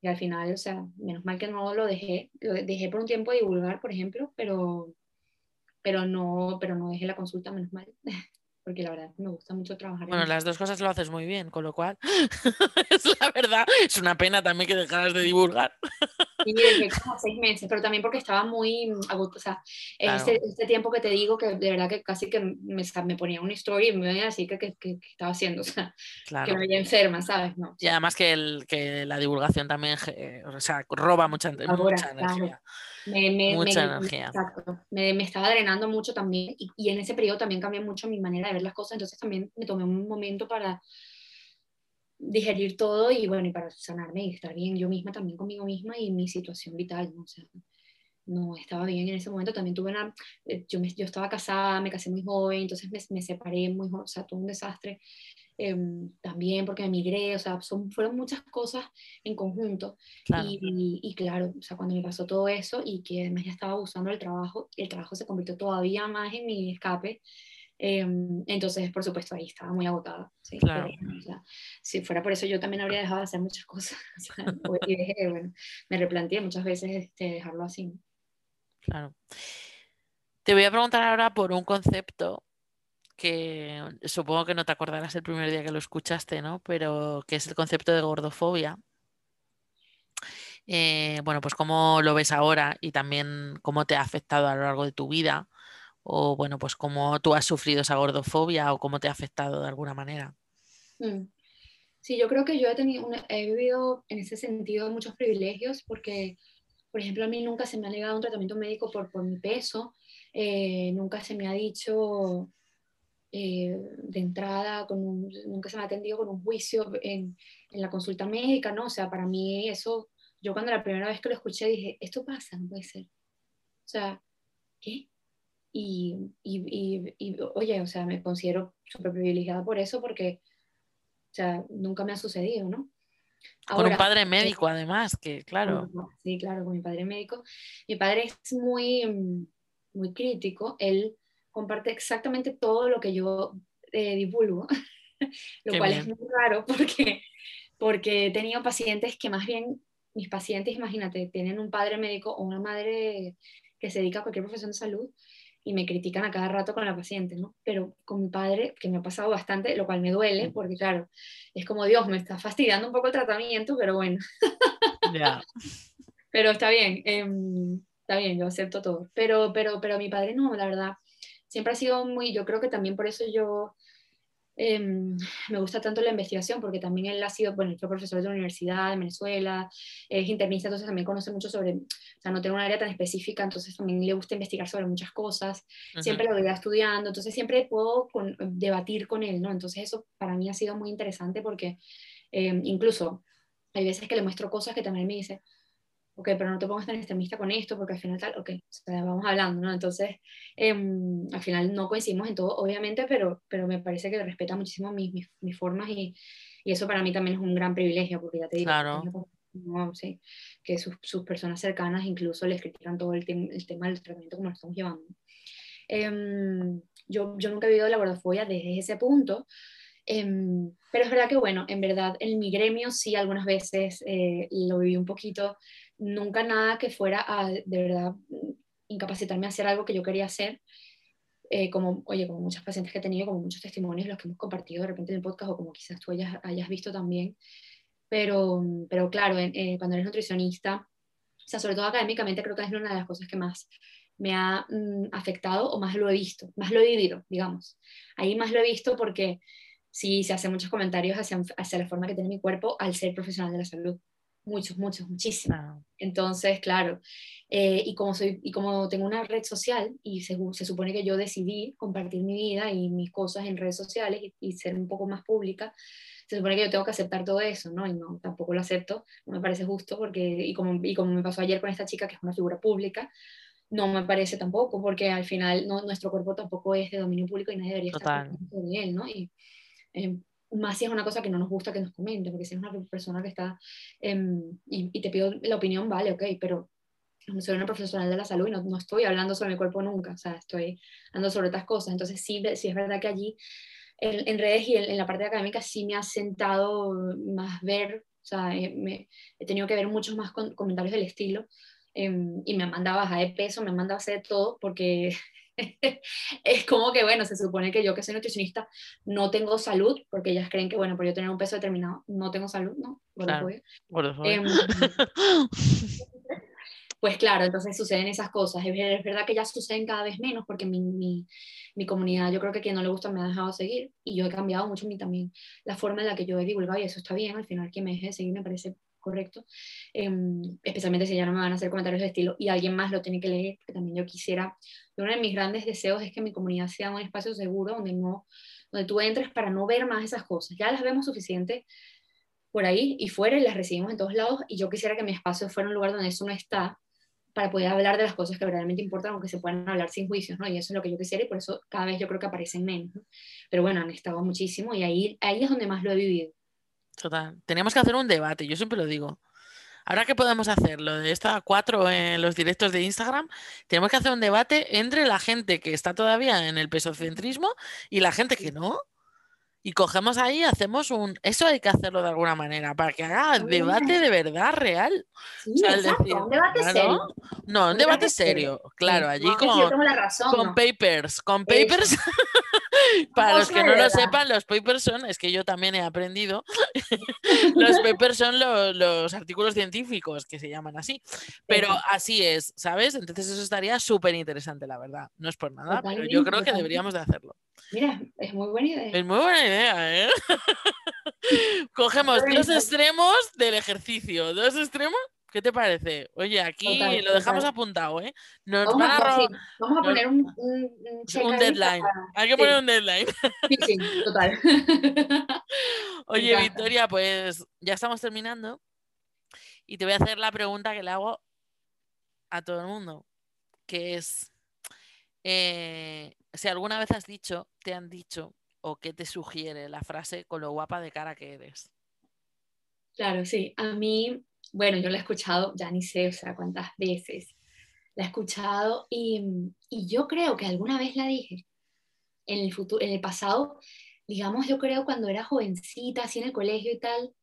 Y al final, o sea, menos mal que no lo dejé, lo dejé por un tiempo de divulgar, por ejemplo, pero pero no, pero no dejé la consulta, menos mal, porque la verdad me gusta mucho trabajar. Bueno, las dos cosas lo haces muy bien, con lo cual es la verdad, es una pena también que dejaras de divulgar. Sí, dejé como seis meses, pero también porque estaba muy o sea, en este, este, tiempo que te digo que de verdad que casi que me, me ponía una historia y me iba a decir que, que, que, estaba haciendo, o sea, que me veía enferma, ¿sabes? No. Y además que, el, que la divulgación también, o sea, roba mucha, mucha energía. Me, mucha energía. Exacto. Me, estaba drenando mucho también y, y, en ese periodo también cambié mucho mi manera de ver las cosas, entonces también me tomé un momento para digerir todo y bueno, y para sanarme y estar bien yo misma también conmigo misma y mi situación vital, ¿no? O sea, no estaba bien en ese momento. También tuve una, eh, yo, me, yo estaba casada, me casé muy joven, entonces me, me separé muy joven, o sea, todo un desastre. Em, también porque emigré, o sea, son, fueron muchas cosas en conjunto. Y, y, claro, o sea, cuando me pasó todo eso y que además ya estaba usando el trabajo, el trabajo se convirtió todavía más en mi escape. Em, entonces, por supuesto, ahí estaba muy agotada. ¿sí? Claro. si fuera por eso, yo también habría dejado de hacer muchas cosas. y dejé, bueno, me replanteé muchas veces este, dejarlo así. Claro. Te voy a preguntar ahora por un concepto que supongo que no te acordarás el primer día que lo escuchaste, ¿no? Pero que es el concepto de gordofobia. Eh, bueno, pues cómo lo ves ahora y también cómo te ha afectado a lo largo de tu vida o bueno, pues cómo tú has sufrido esa gordofobia o cómo te ha afectado de alguna manera. Mm. Sí, yo creo que yo he, tenido he vivido en ese sentido muchos privilegios porque, por ejemplo, a mí nunca se me ha negado un tratamiento médico por, por mi peso, eh, nunca se me ha dicho eh, de entrada, con nunca se me ha atendido con un juicio en, en, la consulta médica, ¿no? O sea, para mí eso, yo cuando la primera vez que lo escuché dije, esto pasa, no puede ser. O sea, ¿qué? Y, y, y, oye, o sea, me considero súper privilegiada por eso porque, o sea, nunca me ha sucedido, ¿no? con un padre médico, además, que claro. Sí, claro, con mi padre médico. Mi padre es muy, muy crítico, él comparte exactamente todo lo que yo eh, divulgo, lo cual es muy raro porque, porque he tenido pacientes que más bien, mis pacientes, imagínate, tienen un padre médico o una madre que se dedica a cualquier profesión de salud y me critican a cada rato con la paciente, ¿no? Pero con mi padre, que me ha pasado bastante, lo cual me duele, porque claro, es como Dios, me está fastidiando un poco el tratamiento, pero bueno. Pero está bien, em, está bien, yo acepto todo. Pero, pero, pero mi padre no, la verdad, siempre ha sido muy, yo creo que también por eso yo Em, me gusta tanto la investigación porque también él ha sido, bueno, fue profesor de la Universidad de Venezuela, es internista, entonces también conoce mucho sobre, o sea, no tiene un área tan específica, entonces también le gusta investigar sobre muchas cosas, siempre lo veía estudiando, entonces siempre puedo debatir con él, ¿no? Entonces eso para mí ha sido muy interesante porque em, incluso hay veces que le muestro cosas que también me dice, ok, pero no te pongas tan extremista con esto, porque al final tal, ok, vamos hablando, ¿no? Entonces, em, al final no coincidimos en todo, obviamente, pero, pero me parece que respeta muchísimo mis, mis, mis formas y, y, eso para mí también es un gran privilegio, porque ya te digo, claro. no, sí, que sus, sus, personas cercanas incluso les critican todo el, el tema del tratamiento como lo estamos llevando. Eh, yo, yo nunca he vivido la gordofobia desde ese punto, eh, pero es verdad que, bueno, en verdad, en mi gremio sí algunas veces eh, lo viví un poquito nunca nada que fuera a de verdad incapacitarme a hacer algo que yo quería hacer. Eh, como, oye, como muchas pacientes que he tenido, como muchos testimonios los que hemos compartido de repente en el podcast o como quizás tú hayas, visto también. Pero, pero claro, eh, cuando eres nutricionista, o sea, sobre todo académicamente creo que es una de las cosas que más me ha mm, afectado o más lo he visto, más lo he vivido, digamos. Ahí más lo he visto porque sí se hacen muchos comentarios hacia, hacia la forma que tiene mi cuerpo al ser profesional de la salud muchos, muchos, muchísimos. Entonces, claro, eh, y, como soy, y como tengo una red social y se, se, supone que yo decidí compartir mi vida y mis cosas en redes sociales y, ser un poco más pública, se supone que yo tengo que aceptar todo eso, ¿no? Y no, tampoco lo acepto, no me parece justo, porque, y como, y como me pasó ayer con esta chica que es una figura pública, no me parece tampoco, porque al final no, nuestro cuerpo tampoco es de dominio público y nadie debería estar de él, ¿no? Y, eh, más si es una cosa que no nos gusta que nos comente, porque si es una persona que está em, y, te pido la opinión, vale, ok, pero soy una profesional de la salud y no, no, estoy hablando sobre mi cuerpo nunca, o sea, estoy hablando sobre otras cosas. Entonces, sí, sí es verdad que allí en, en redes y en, la parte académica sí me ha sentado más ver, o sea, he, me, he tenido que ver muchos más comentarios del estilo. Em, y me han mandado a bajar de peso, me han mandado a hacer todo porque es como que, bueno, se supone que yo que soy nutricionista no tengo salud, porque ellas creen que, bueno, por yo tener un peso determinado, no tengo salud, ¿no? Em, pues claro, entonces suceden esas cosas. Es, verdad que ya suceden cada vez menos, porque mi, mi, mi, comunidad, yo creo que quien no le gusta me ha dejado seguir, y yo he cambiado mucho mi, también la forma en la que yo he divulgado, y eso está bien, al final que me deje de seguir me parece correcto, em, especialmente si ya no me van a hacer comentarios de estilo y alguien más lo tiene que leer, porque también yo quisiera, uno de mis grandes deseos es que mi comunidad sea un espacio seguro donde, no, donde tú entres para no ver más esas cosas, ya las vemos suficiente por ahí y fuera y las recibimos en todos lados y yo quisiera que mi espacio fuera un lugar donde eso no está para poder hablar de las cosas que verdaderamente importan, aunque se puedan hablar sin juicios, ¿no? Y eso es lo que yo quisiera y por eso cada vez yo creo que aparecen menos. ¿no? Pero bueno, han estado muchísimo y ahí, ahí es donde más lo he vivido. Total. Tenemos que hacer un debate, yo siempre lo digo. Ahora que podemos hacer lo de esta cuatro en los directos de Instagram, tenemos que hacer un debate entre la gente que está todavía en el pesocentrismo y la gente que no. Y cogemos ahí, hacemos un. Eso hay que hacerlo de alguna manera, para que haga debate de verdad real. Sí, O sea, exacto, decir, un debate claro, serio. No, un debate serio. serio, claro, allí no con, razón, con no. papers, con papers. Para los que no lo sepan, los papers son, es que yo también he aprendido, los papers son lo- los artículos científicos que se llaman así, pero así es, ¿sabes? Entonces eso estaría súper interesante, la verdad. No es por nada, pero yo creo que deberíamos de hacerlo. Mira, es muy buena idea. Es muy buena idea, ¿eh? Cogemos dos extremos del ejercicio, dos extremos. ¿Qué te parece? Oye, aquí Total, lo dejamos total. apuntado, ¿eh? Nos Vamos van a, sí, vamos poner un, un, deadline. para- Hay que sí. poner un deadline. Sí, sí, total. Oye. Victoria, pues ya estamos terminando y te voy a hacer la pregunta que le hago a todo el mundo, que es, eh, si alguna vez has dicho, te han dicho o qué te sugiere la frase con lo guapa de cara que eres. Claro, sí. A mí, bueno, yo la he escuchado, ya ni sé, o sea, cuántas veces la he escuchado y, y yo creo que alguna vez la dije. En el futuro, en el pasado, digamos, yo creo cuando era jovencita, así en el colegio y tal,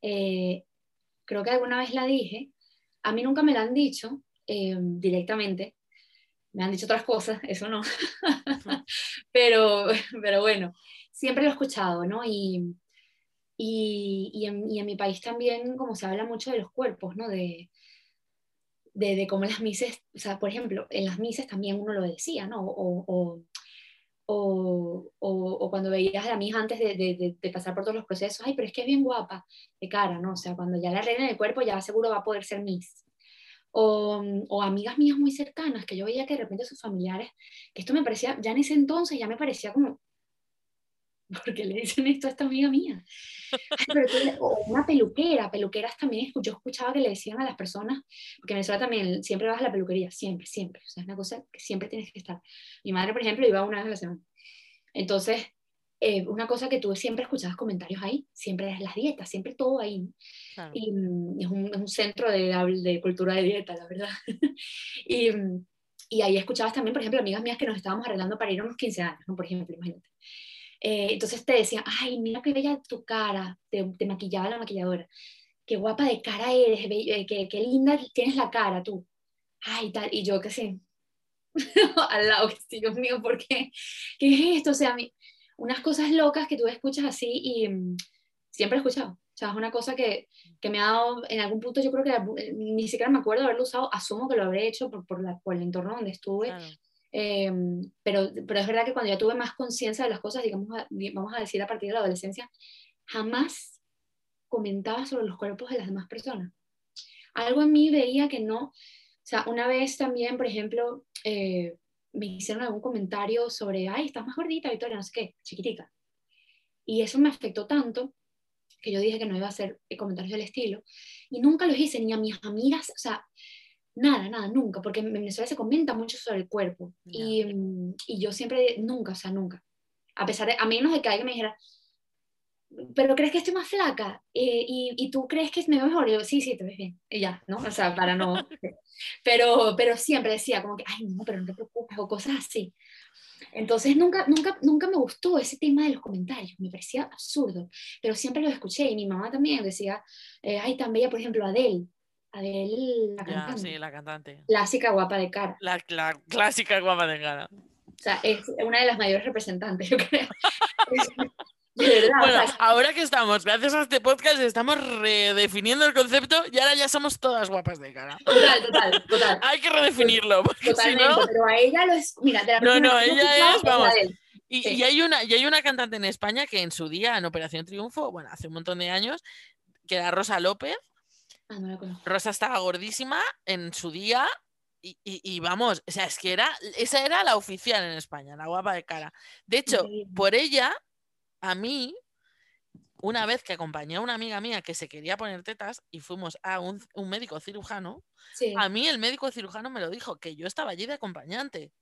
eh, creo que alguna vez la dije. A mí nunca me la han dicho eh, directamente. Me han dicho otras cosas, eso no. pero, pero bueno, siempre lo he escuchado, ¿no? Y, y, y, en, y, en, mi país también, como se habla mucho de los cuerpos, ¿no? De, de, de cómo las mises, o sea, por ejemplo, en las mises también uno lo decía, ¿no? O, o, o, o cuando veías a la misa antes de, pasar por todos los procesos, ay, pero es que es bien guapa de cara, ¿no? O sea, cuando ya la arreglen el cuerpo, ya seguro va a poder ser Miss. O, o, amigas mías muy cercanas, que yo veía que de repente sus familiares, que esto me parecía, ya en ese entonces ya me parecía como, ¿por qué le dicen esto a esta amiga mía? Pero tú, o una peluquera, peluqueras también, yo escuchaba que le decían a las personas, porque en Venezuela también siempre vas a la peluquería, siempre, siempre, o sea, es una cosa que siempre tienes que estar. Mi madre, por ejemplo, iba una vez a la semana. Entonces, eh, una cosa que tú siempre escuchabas comentarios ahí, siempre es las dietas, siempre todo ahí. ¿no? Claro. Y mm, es, un, es, un, centro de, de, cultura de dieta, la verdad. y, y, ahí escuchabas también, por ejemplo, amigas mías que nos estábamos arreglando para ir a unos 15 años, ¿no? por ejemplo, imagínate. Eh, entonces te decían, ay, mira qué bella tu cara, te, te maquillaba la maquilladora, qué guapa de cara eres, eh, qué, qué linda tienes la cara tú. Ay, tal, y yo qué sé, al lado, que sí, Dios mío, ¿por qué? ¿Qué es esto? O sea, mi, unas cosas locas que tú escuchas así y um, siempre he escuchado. O sea, es una cosa que, que, me ha dado, en algún punto yo creo que la, ni siquiera me acuerdo haberlo usado, asumo que lo habré hecho por, por, la, por el entorno donde estuve, claro. eh, pero, pero es verdad que cuando ya tuve más conciencia de las cosas, digamos, vamos a decir a partir de la adolescencia, jamás comentaba sobre los cuerpos de las demás personas. Algo en mí veía que no, o sea, una vez también, por ejemplo, eh, me hicieron algún comentario sobre, ay, estás más gordita, Victoria, no sé qué, chiquitica. Y eso me afectó tanto que yo dije que no iba a hacer comentarios del estilo. Y nunca los hice, ni a mis amigas, o sea, nada, nada, nunca, porque en Venezuela se comenta mucho sobre el cuerpo. No. Y, y, yo siempre, nunca, o sea, nunca. A pesar de, a menos de que alguien me dijera, pero crees que estoy más flaca eh, y, y, tú crees que me veo mejor. Y yo, sí, sí, te ves bien. Y ya, ¿no? O sea, para no. pero, pero siempre decía como que, ay, no, pero no te preocupes, o cosas así. Entonces nunca, nunca, nunca me gustó ese tema de los comentarios, me parecía absurdo, pero siempre los escuché y mi mamá también decía, eh, ay, tan bella, por ejemplo, Adele. Adele, la cantante. Ya, sí, la cantante. Clásica guapa de cara. La, la clásica guapa de cara. O sea, es una de las mayores representantes, yo creo. De verdad, bueno, o sea, ahora que estamos, gracias a este podcast, estamos redefiniendo el concepto y ahora ya somos todas guapas de cara. Total, total, total. Hay que redefinirlo. Porque Totalmente, si no... pero a ella lo es. Mira, de la no, no, ella es, vamos. Y, sí. y, hay una, y hay una cantante en España que en su día, en Operación Triunfo, bueno, hace un montón de años, que era Rosa López. Ah, no la conozco. Rosa estaba gordísima en su día y, y, y, vamos, o sea, es que era, esa era la oficial en España, la guapa de cara. De hecho, por ella, a mí, una vez que acompañé a una amiga mía que se quería poner tetas y fuimos a un, un médico cirujano, Sí. a mí el médico cirujano me lo dijo, que yo estaba allí de acompañante.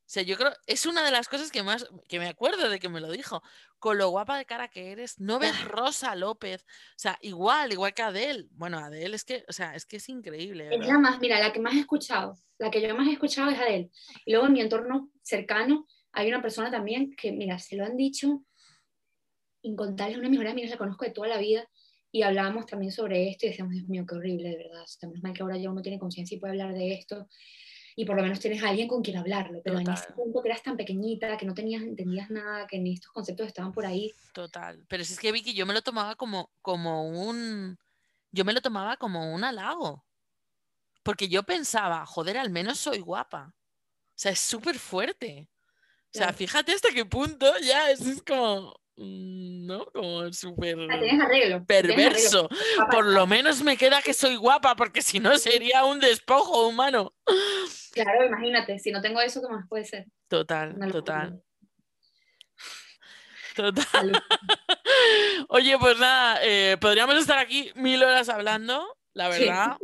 O sea, yo creo, es una de las cosas que más, que me acuerdo de que me lo dijo. Con lo guapa de cara que eres, no ves Rosa López. O sea, igual, igual que Adele. Bueno, Adele es que, o sea, es que es increíble. Es la más, mira, la que más he escuchado, la que yo más he escuchado es Adele. Y luego en mi entorno cercano hay una persona también que, mira, se lo han dicho incontables, una de mis mejores amigas la conozco de toda la vida y hablábamos también sobre esto y decíamos, Dios mío, qué horrible, de verdad. Menos mal que ahora ya uno tiene conciencia y puede hablar de esto y por lo menos tienes a alguien con quien hablarlo. Pero en ese Total. punto que eras tan pequeñita, que no tenías, entendías nada, que ni estos conceptos estaban por ahí. Total. Pero si es que Vicky, yo me lo tomaba como, como un. Yo me lo tomaba como un halago. Porque yo pensaba, joder, al menos soy guapa. O sea, es súper fuerte. O sea, Claro. fíjate hasta qué punto ya es, es como. Mm, ¿No? Como súper arreglo. perverso. Por lo menos me queda que soy guapa, porque si no sería un despojo humano. Claro, imagínate, si no tengo eso, ¿qué más puede ser? Total, total, total. Oye, pues nada, eh, podríamos estar aquí mil horas hablando, la Sí. verdad.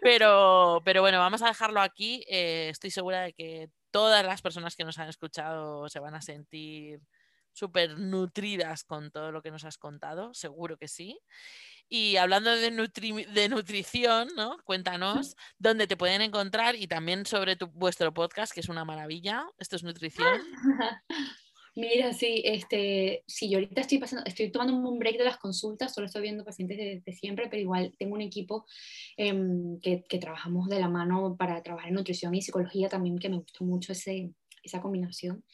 Pero, pero bueno, vamos a dejarlo aquí. Eh, estoy segura de que todas las personas que nos han escuchado se van a sentir súper nutridas con todo lo que nos has contado, seguro que sí. Y hablando de, nutri- de nutrición, ¿no? Cuéntanos dónde te pueden encontrar y también sobre tu, vuestro podcast, que es una maravilla. Esto es nutrición. Mira, sí, este, sí, yo ahorita estoy pasando, estoy tomando un break de las consultas, solo estoy viendo pacientes de, de siempre, pero igual tengo un equipo em, que, que trabajamos de la mano para trabajar en nutrición y psicología también, que me gustó mucho ese, esa combinación.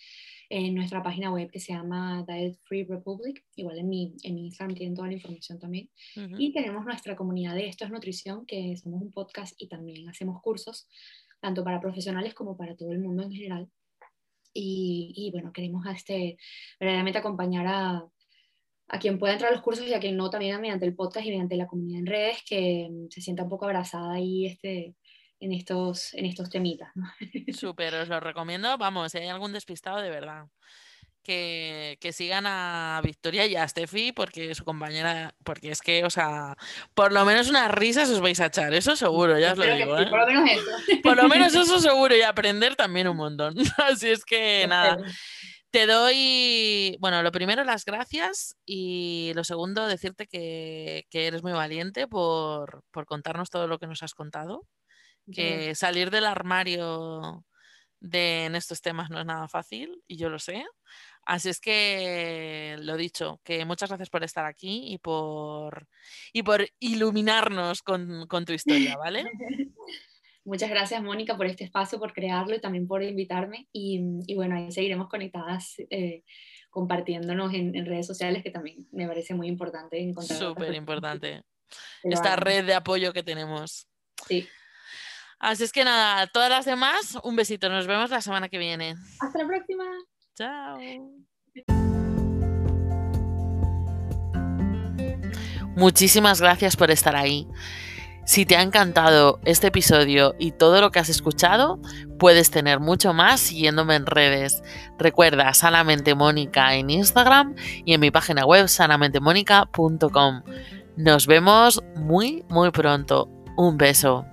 En nuestra página web que se llama Diet Free Republic, igual en mi, en mi Instagram tienen toda la información también. Ujú. Y tenemos nuestra comunidad de Esto es Nutrición, que somos un podcast y también hacemos cursos, tanto para profesionales como para todo el mundo en general. Y, y bueno, queremos a este, verdaderamente acompañar a, a quien pueda entrar a los cursos y a quien no, también mediante el podcast y mediante la comunidad en redes, que mm, se sienta un poco abrazada ahí este, en, estos, en estos temitas. ¿no? Súper, os lo recomiendo. Vamos, si hay algún despistado, de verdad. Que, que sigan a Victoria y a Steffi porque su compañera, porque es que, o sea, por lo menos unas risas os vais a echar, eso seguro, ya os lo Espero digo, ¿eh? por lo menos eso. Por lo menos eso seguro y aprender también un montón. Así es que nada, te doy, bueno, lo primero las gracias y lo segundo decirte que, que eres muy valiente por, por contarnos todo lo que nos has contado Que salir del armario de, en estos temas no es nada fácil y yo lo sé. Así es que lo dicho, que muchas gracias por estar aquí y por, y por iluminarnos con, con tu historia, ¿vale? Muchas gracias, Mónica, por este espacio, por crearlo y también por invitarme. Y, y bueno, ahí seguiremos conectadas, eh, compartiéndonos en, en redes sociales, que también me parece muy importante encontrar. Súper importante. Esta red de apoyo que tenemos. Sí. Así es que nada, todas las demás, un besito. Nos vemos la semana que viene. Hasta la próxima. Chao. Muchísimas gracias por estar ahí. Si te ha encantado este episodio y todo lo que has escuchado, puedes tener mucho más siguiéndome en redes. Recuerda Sanamente Mónica en Instagram y en mi página web sanamentemónica.com. Nos vemos muy, muy pronto. Un beso.